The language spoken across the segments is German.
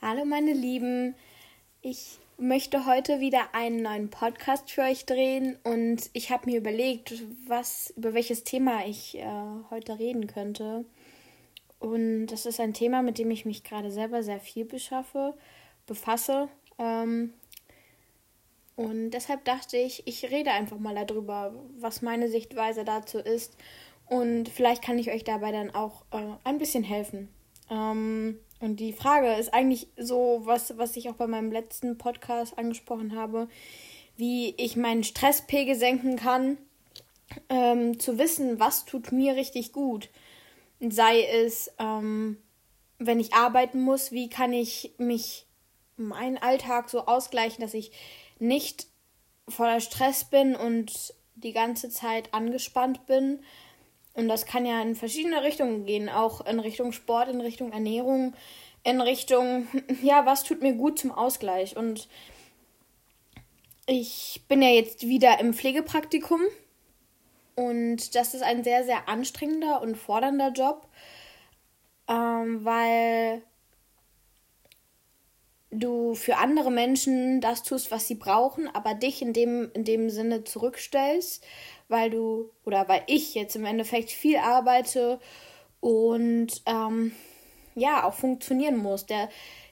Hallo meine Lieben, ich möchte heute wieder einen neuen Podcast für euch drehen und ich habe mir überlegt, was über welches Thema ich äh, heute reden könnte. Und das ist ein Thema, mit dem ich mich gerade selber sehr viel beschaffe, befasse. Ähm, und deshalb dachte ich, ich rede einfach mal darüber, was meine Sichtweise dazu ist. Und vielleicht kann ich euch dabei dann auch äh, ein bisschen helfen. Ähm, und die Frage ist eigentlich so, was, was ich auch bei meinem letzten Podcast angesprochen habe, wie ich meinen Stresspegel senken kann, ähm, zu wissen, was tut mir richtig gut. Sei es, ähm, wenn ich arbeiten muss, wie kann ich mich meinen Alltag so ausgleichen, dass ich nicht voller Stress bin und die ganze Zeit angespannt bin, und das kann ja in verschiedene Richtungen gehen, auch in Richtung Sport, in Richtung Ernährung, in Richtung, ja, was tut mir gut zum Ausgleich. Und ich bin ja jetzt wieder im Pflegepraktikum und das ist ein sehr, sehr anstrengender und fordernder Job, ähm, weil du für andere Menschen das tust, was sie brauchen, aber dich in dem, in dem Sinne zurückstellst weil du oder weil ich jetzt im Endeffekt viel arbeite und ähm, ja auch funktionieren muss. Der,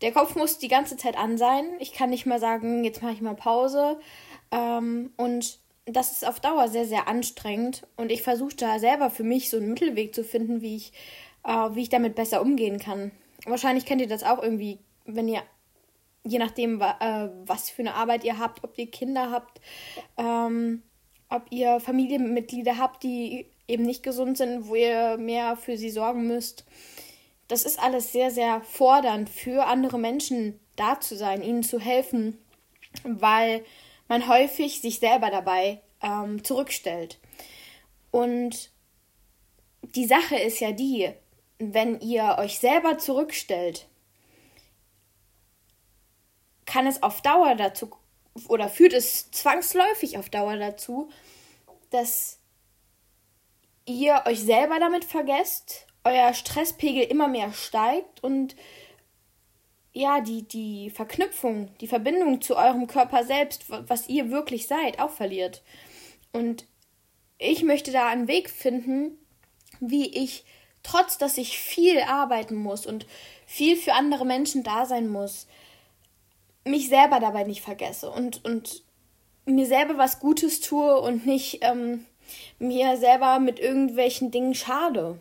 der Kopf muss die ganze Zeit an sein. Ich kann nicht mal sagen, jetzt mache ich mal Pause. Ähm, und das ist auf Dauer sehr, sehr anstrengend. Und ich versuche da selber für mich so einen Mittelweg zu finden, wie ich, äh, wie ich damit besser umgehen kann. Wahrscheinlich kennt ihr das auch irgendwie, wenn ihr, je nachdem, äh, was für eine Arbeit ihr habt, ob ihr Kinder habt, ähm, ob ihr Familienmitglieder habt, die eben nicht gesund sind, wo ihr mehr für sie sorgen müsst. Das ist alles sehr, sehr fordernd für andere Menschen da zu sein, ihnen zu helfen, weil man häufig sich selber dabei ähm, zurückstellt. Und die Sache ist ja die, wenn ihr euch selber zurückstellt, kann es auf Dauer dazu oder führt es zwangsläufig auf Dauer dazu, dass ihr euch selber damit vergesst, euer Stresspegel immer mehr steigt und ja, die, die Verknüpfung, die Verbindung zu eurem Körper selbst, was ihr wirklich seid, auch verliert. Und ich möchte da einen Weg finden, wie ich, trotz dass ich viel arbeiten muss und viel für andere Menschen da sein muss, mich selber dabei nicht vergesse und, und mir selber was Gutes tue und nicht ähm, mir selber mit irgendwelchen Dingen schade.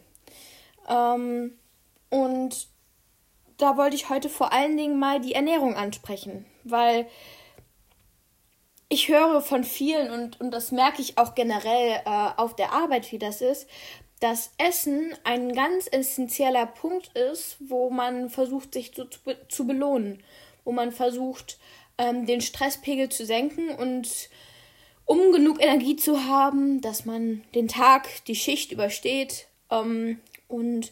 Ähm, und da wollte ich heute vor allen Dingen mal die Ernährung ansprechen, weil ich höre von vielen und, und das merke ich auch generell äh, auf der Arbeit, wie das ist, dass Essen ein ganz essentieller Punkt ist, wo man versucht, sich zu, zu belohnen wo man versucht, ähm, den Stresspegel zu senken und um genug Energie zu haben, dass man den Tag, die Schicht übersteht ähm, und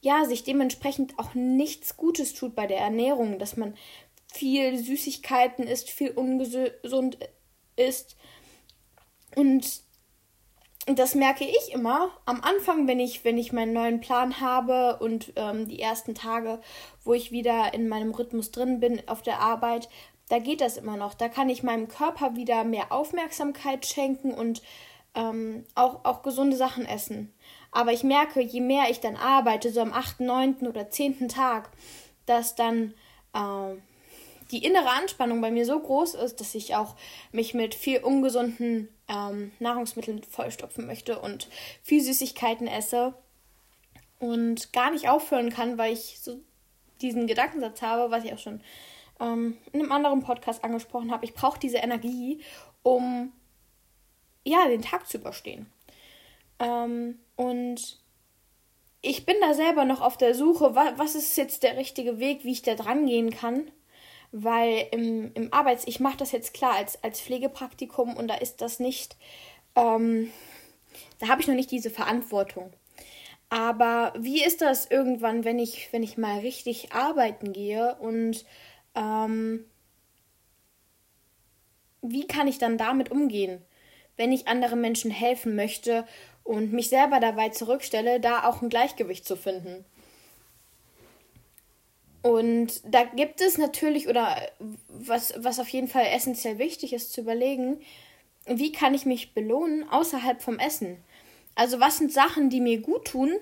ja, sich dementsprechend auch nichts Gutes tut bei der Ernährung, dass man viel Süßigkeiten isst, viel ungesund isst. Und das merke ich immer am Anfang, wenn ich, wenn ich meinen neuen Plan habe und ähm, die ersten Tage, wo ich wieder in meinem Rhythmus drin bin auf der Arbeit, da geht das immer noch. Da kann ich meinem Körper wieder mehr Aufmerksamkeit schenken und ähm, auch, auch gesunde Sachen essen. Aber ich merke, je mehr ich dann arbeite, so am 8., 9. oder 10. Tag, dass dann äh, die innere Anspannung bei mir so groß ist, dass ich auch mich mit viel ungesunden ähm, Nahrungsmitteln vollstopfen möchte und viel Süßigkeiten esse und gar nicht aufhören kann, weil ich so diesen Gedankensatz habe, was ich auch schon ähm, in einem anderen Podcast angesprochen habe. Ich brauche diese Energie, um ja den Tag zu überstehen. Ähm, und ich bin da selber noch auf der Suche, was, was ist jetzt der richtige Weg, wie ich da dran gehen kann weil im, im Arbeits-, ich mache das jetzt klar als, als Pflegepraktikum und da ist das nicht, ähm, da habe ich noch nicht diese Verantwortung. Aber wie ist das irgendwann, wenn ich, wenn ich mal richtig arbeiten gehe und ähm, wie kann ich dann damit umgehen, wenn ich anderen Menschen helfen möchte und mich selber dabei zurückstelle, da auch ein Gleichgewicht zu finden? Und da gibt es natürlich, oder was, was auf jeden Fall essentiell wichtig ist, zu überlegen, wie kann ich mich belohnen außerhalb vom Essen? Also was sind Sachen, die mir gut tun,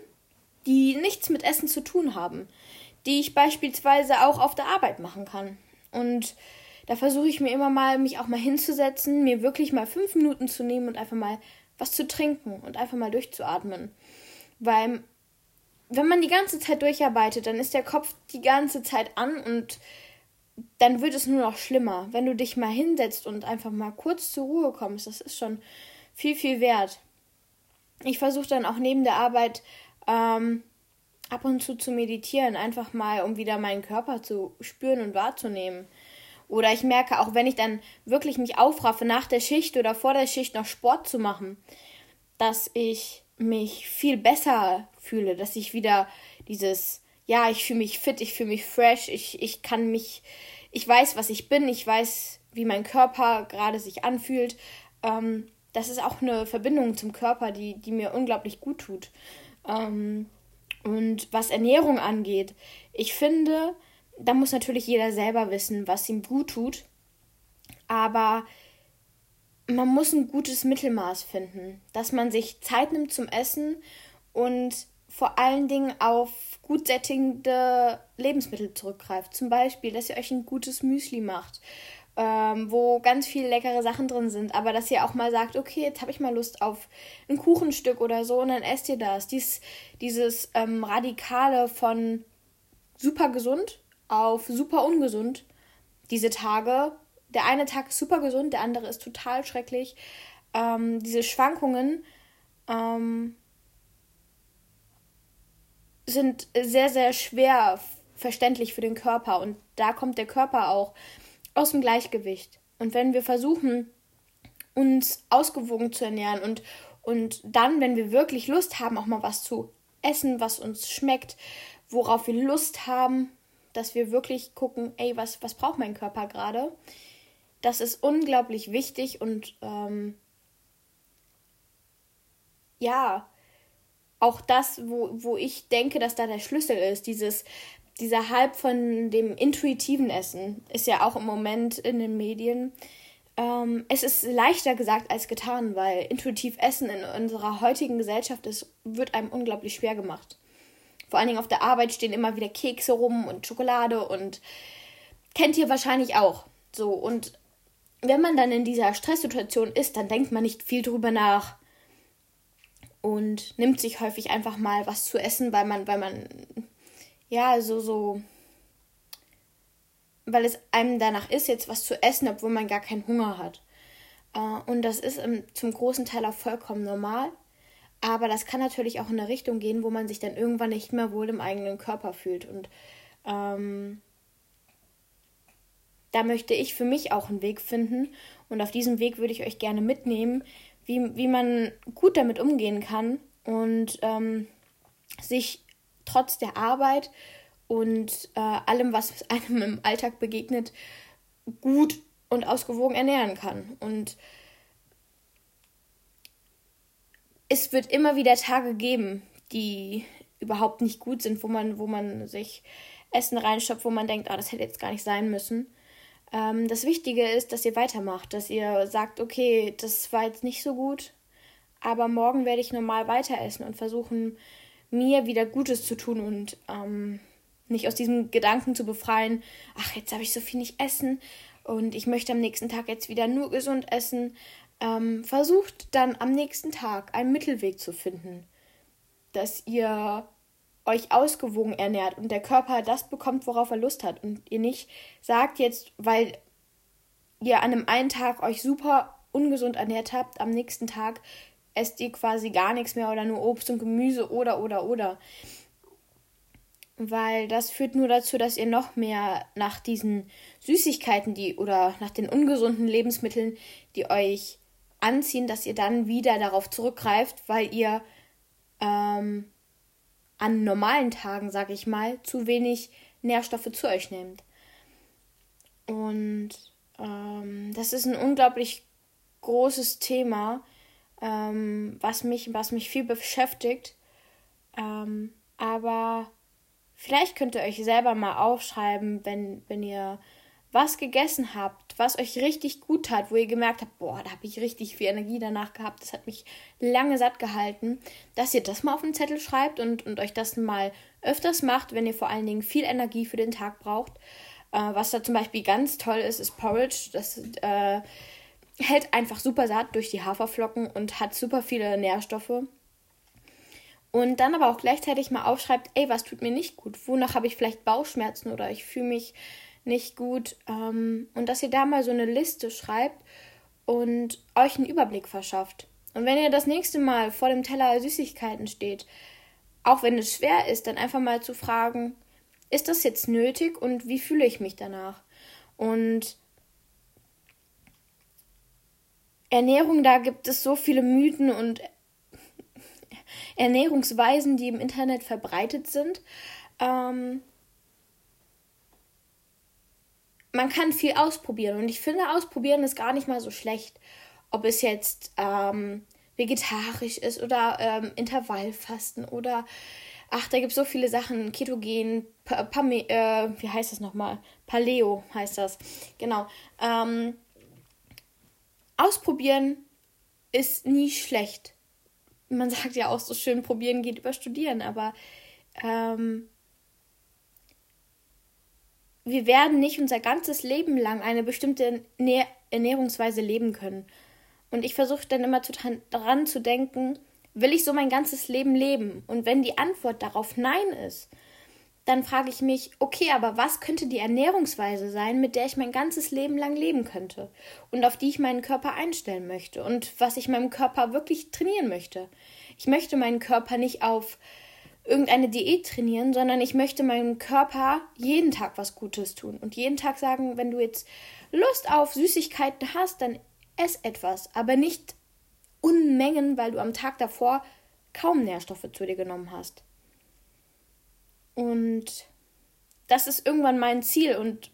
die nichts mit Essen zu tun haben, die ich beispielsweise auch auf der Arbeit machen kann. Und da versuche ich mir immer mal, mich auch mal hinzusetzen, mir wirklich mal fünf Minuten zu nehmen und einfach mal was zu trinken und einfach mal durchzuatmen. Weil wenn man die ganze Zeit durcharbeitet, dann ist der Kopf die ganze Zeit an und dann wird es nur noch schlimmer. Wenn du dich mal hinsetzt und einfach mal kurz zur Ruhe kommst, das ist schon viel, viel wert. Ich versuche dann auch neben der Arbeit ähm, ab und zu zu meditieren, einfach mal, um wieder meinen Körper zu spüren und wahrzunehmen. Oder ich merke auch, wenn ich dann wirklich mich aufraffe, nach der Schicht oder vor der Schicht noch Sport zu machen, dass ich mich viel besser fühle, dass ich wieder dieses, ja, ich fühle mich fit, ich fühle mich fresh, ich, ich kann mich, ich weiß, was ich bin, ich weiß, wie mein Körper gerade sich anfühlt. Ähm, das ist auch eine Verbindung zum Körper, die, die mir unglaublich gut tut. Ähm, und was Ernährung angeht, ich finde, da muss natürlich jeder selber wissen, was ihm gut tut. Aber man muss ein gutes Mittelmaß finden, dass man sich Zeit nimmt zum Essen und vor allen Dingen auf gut sättigende Lebensmittel zurückgreift. Zum Beispiel, dass ihr euch ein gutes Müsli macht ähm, wo ganz viele leckere Sachen drin sind, aber dass ihr auch mal sagt, okay, jetzt habe ich mal Lust auf ein Kuchenstück oder so und dann esst ihr das. Dies, dieses ähm, Radikale von super gesund auf super ungesund, diese Tage. Der eine Tag ist super gesund, der andere ist total schrecklich. Ähm, diese Schwankungen ähm, sind sehr, sehr schwer verständlich für den Körper und da kommt der Körper auch aus dem Gleichgewicht. Und wenn wir versuchen, uns ausgewogen zu ernähren und, und dann, wenn wir wirklich Lust haben, auch mal was zu essen, was uns schmeckt, worauf wir Lust haben, dass wir wirklich gucken, ey, was, was braucht mein Körper gerade? Das ist unglaublich wichtig und ähm, ja, auch das, wo, wo ich denke, dass da der Schlüssel ist, dieses dieser Hype von dem intuitiven Essen ist ja auch im Moment in den Medien. Ähm, es ist leichter gesagt als getan, weil intuitiv Essen in unserer heutigen Gesellschaft ist, wird einem unglaublich schwer gemacht. Vor allen Dingen auf der Arbeit stehen immer wieder Kekse rum und Schokolade und kennt ihr wahrscheinlich auch. So, und wenn man dann in dieser Stresssituation ist, dann denkt man nicht viel drüber nach und nimmt sich häufig einfach mal was zu essen, weil man, weil man ja, so, so, weil es einem danach ist, jetzt was zu essen, obwohl man gar keinen Hunger hat. Äh, und das ist zum großen Teil auch vollkommen normal. Aber das kann natürlich auch in eine Richtung gehen, wo man sich dann irgendwann nicht mehr wohl im eigenen Körper fühlt. Und ähm, da möchte ich für mich auch einen Weg finden. Und auf diesem Weg würde ich euch gerne mitnehmen, wie, wie man gut damit umgehen kann und ähm, sich trotz der Arbeit und äh, allem, was einem im Alltag begegnet, gut und ausgewogen ernähren kann. Und es wird immer wieder Tage geben, die überhaupt nicht gut sind, wo man, wo man sich Essen reinstopft, wo man denkt, ah, das hätte jetzt gar nicht sein müssen. Ähm, das Wichtige ist, dass ihr weitermacht, dass ihr sagt, okay, das war jetzt nicht so gut, aber morgen werde ich normal weiter essen und versuchen, mir wieder Gutes zu tun und ähm, nicht aus diesem Gedanken zu befreien, ach, jetzt habe ich so viel nicht essen und ich möchte am nächsten Tag jetzt wieder nur gesund essen. Ähm, versucht dann am nächsten Tag einen Mittelweg zu finden, dass ihr euch ausgewogen ernährt und der Körper das bekommt, worauf er Lust hat und ihr nicht sagt jetzt, weil ihr an einem einen Tag euch super ungesund ernährt habt, am nächsten Tag esst ihr quasi gar nichts mehr oder nur Obst und Gemüse oder oder oder. Weil das führt nur dazu, dass ihr noch mehr nach diesen Süßigkeiten, die oder nach den ungesunden Lebensmitteln, die euch anziehen, dass ihr dann wieder darauf zurückgreift, weil ihr ähm, an normalen Tagen, sag ich mal, zu wenig Nährstoffe zu euch nehmt. Und ähm, das ist ein unglaublich großes Thema, ähm, was, mich, was mich viel beschäftigt. Ähm, aber Vielleicht könnt ihr euch selber mal aufschreiben, wenn, wenn ihr was gegessen habt, was euch richtig gut tat, wo ihr gemerkt habt, boah, da habe ich richtig viel Energie danach gehabt, das hat mich lange satt gehalten, dass ihr das mal auf den Zettel schreibt und, und euch das mal öfters macht, wenn ihr vor allen Dingen viel Energie für den Tag braucht. Äh, was da zum Beispiel ganz toll ist, ist Porridge. Das äh, hält einfach super satt durch die Haferflocken und hat super viele Nährstoffe. Und dann aber auch gleichzeitig mal aufschreibt, ey, was tut mir nicht gut? Wonach habe ich vielleicht Bauchschmerzen oder ich fühle mich nicht gut. Ähm, und dass ihr da mal so eine Liste schreibt und euch einen Überblick verschafft. Und wenn ihr das nächste Mal vor dem Teller Süßigkeiten steht, auch wenn es schwer ist, dann einfach mal zu fragen, ist das jetzt nötig und wie fühle ich mich danach? Und Ernährung, da gibt es so viele Mythen und Ernährungsweisen, die im Internet verbreitet sind. Ähm, man kann viel ausprobieren und ich finde, ausprobieren ist gar nicht mal so schlecht. Ob es jetzt ähm, vegetarisch ist oder ähm, Intervallfasten oder ach, da gibt es so viele Sachen, Ketogen, pa Pame äh, wie heißt das nochmal? Paleo heißt das. Genau. Ähm, ausprobieren ist nie schlecht. Man sagt ja auch so schön, probieren geht über studieren, aber ähm, wir werden nicht unser ganzes Leben lang eine bestimmte Ernährungsweise leben können. Und ich versuche dann immer daran zu denken, will ich so mein ganzes Leben leben? Und wenn die Antwort darauf Nein ist, dann frage ich mich, okay, aber was könnte die Ernährungsweise sein, mit der ich mein ganzes Leben lang leben könnte und auf die ich meinen Körper einstellen möchte und was ich meinem Körper wirklich trainieren möchte? Ich möchte meinen Körper nicht auf irgendeine Diät trainieren, sondern ich möchte meinem Körper jeden Tag was Gutes tun und jeden Tag sagen, wenn du jetzt Lust auf Süßigkeiten hast, dann ess etwas, aber nicht Unmengen, weil du am Tag davor kaum Nährstoffe zu dir genommen hast. Und das ist irgendwann mein Ziel und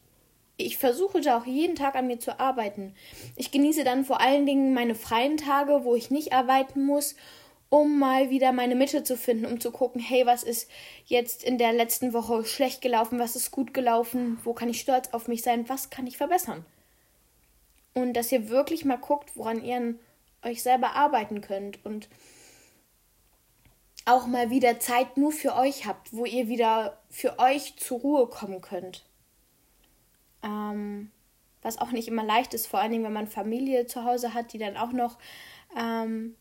ich versuche da auch jeden Tag an mir zu arbeiten. Ich genieße dann vor allen Dingen meine freien Tage, wo ich nicht arbeiten muss um mal wieder meine Mitte zu finden, um zu gucken, hey, was ist jetzt in der letzten Woche schlecht gelaufen, was ist gut gelaufen, wo kann ich stolz auf mich sein, was kann ich verbessern. Und dass ihr wirklich mal guckt, woran ihr euch selber arbeiten könnt und auch mal wieder Zeit nur für euch habt, wo ihr wieder für euch zur Ruhe kommen könnt. Ähm, was auch nicht immer leicht ist, vor allen Dingen, wenn man Familie zu Hause hat, die dann auch noch ähm,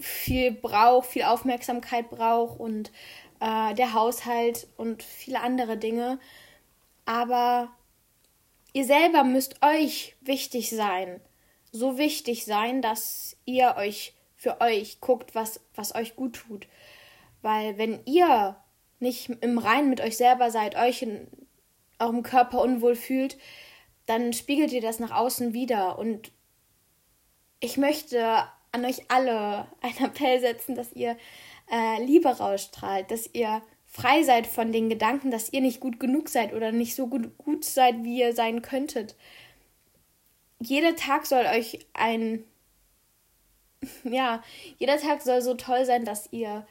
viel braucht, viel Aufmerksamkeit braucht und äh, der Haushalt und viele andere Dinge. Aber ihr selber müsst euch wichtig sein. So wichtig sein, dass ihr euch für euch guckt, was, was euch gut tut. Weil wenn ihr nicht im Reinen mit euch selber seid, euch in eurem Körper unwohl fühlt, dann spiegelt ihr das nach außen wieder. Und ich möchte an euch alle einen Appell setzen, dass ihr äh, Liebe rausstrahlt, dass ihr frei seid von den Gedanken, dass ihr nicht gut genug seid oder nicht so gut, gut seid, wie ihr sein könntet. Jeder Tag soll euch ein, ja, jeder Tag soll so toll sein, dass ihr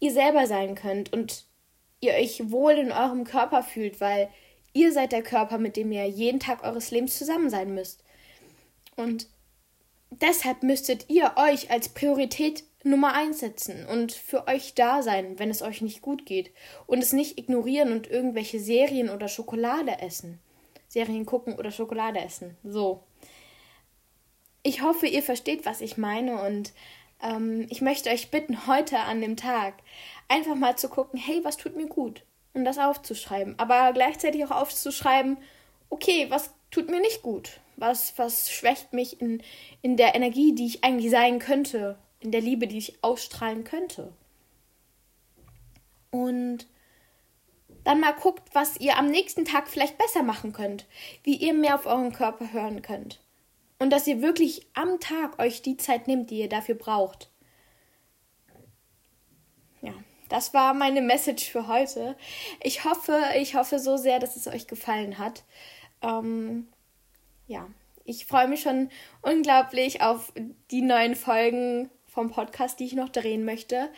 ihr selber sein könnt und ihr euch wohl in eurem Körper fühlt, weil ihr seid der Körper, mit dem ihr jeden Tag eures Lebens zusammen sein müsst. Und deshalb müsstet ihr euch als Priorität Nummer eins setzen und für euch da sein, wenn es euch nicht gut geht. Und es nicht ignorieren und irgendwelche Serien oder Schokolade essen. Serien gucken oder Schokolade essen. So. Ich hoffe, ihr versteht, was ich meine und ähm, ich möchte euch bitten, heute an dem Tag einfach mal zu gucken, hey, was tut mir gut? Und das aufzuschreiben. Aber gleichzeitig auch aufzuschreiben, okay, was tut mir nicht gut? Was, was schwächt mich in, in der Energie, die ich eigentlich sein könnte, in der Liebe, die ich ausstrahlen könnte? Und dann mal guckt, was ihr am nächsten Tag vielleicht besser machen könnt, wie ihr mehr auf euren Körper hören könnt. Und dass ihr wirklich am Tag euch die Zeit nehmt, die ihr dafür braucht. Ja, das war meine Message für heute. Ich hoffe, ich hoffe so sehr, dass es euch gefallen hat. Ähm, ja, ich freue mich schon unglaublich auf die neuen Folgen vom Podcast, die ich noch drehen möchte.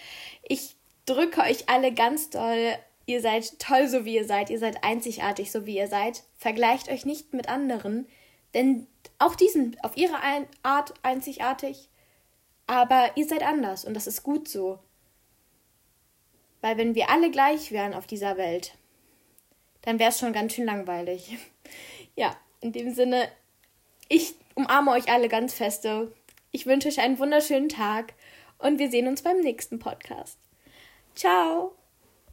Ich drücke euch alle ganz doll. Ihr seid toll, so wie ihr seid. Ihr seid einzigartig, so wie ihr seid. Vergleicht euch nicht mit anderen, denn auch die sind auf ihre Art einzigartig. Aber ihr seid anders und das ist gut so. Weil wenn wir alle gleich wären auf dieser Welt, dann wäre es schon ganz schön langweilig. Ja, in dem Sinne, ich umarme euch alle ganz feste. Ich wünsche euch einen wunderschönen Tag und wir sehen uns beim nächsten Podcast. Ciao!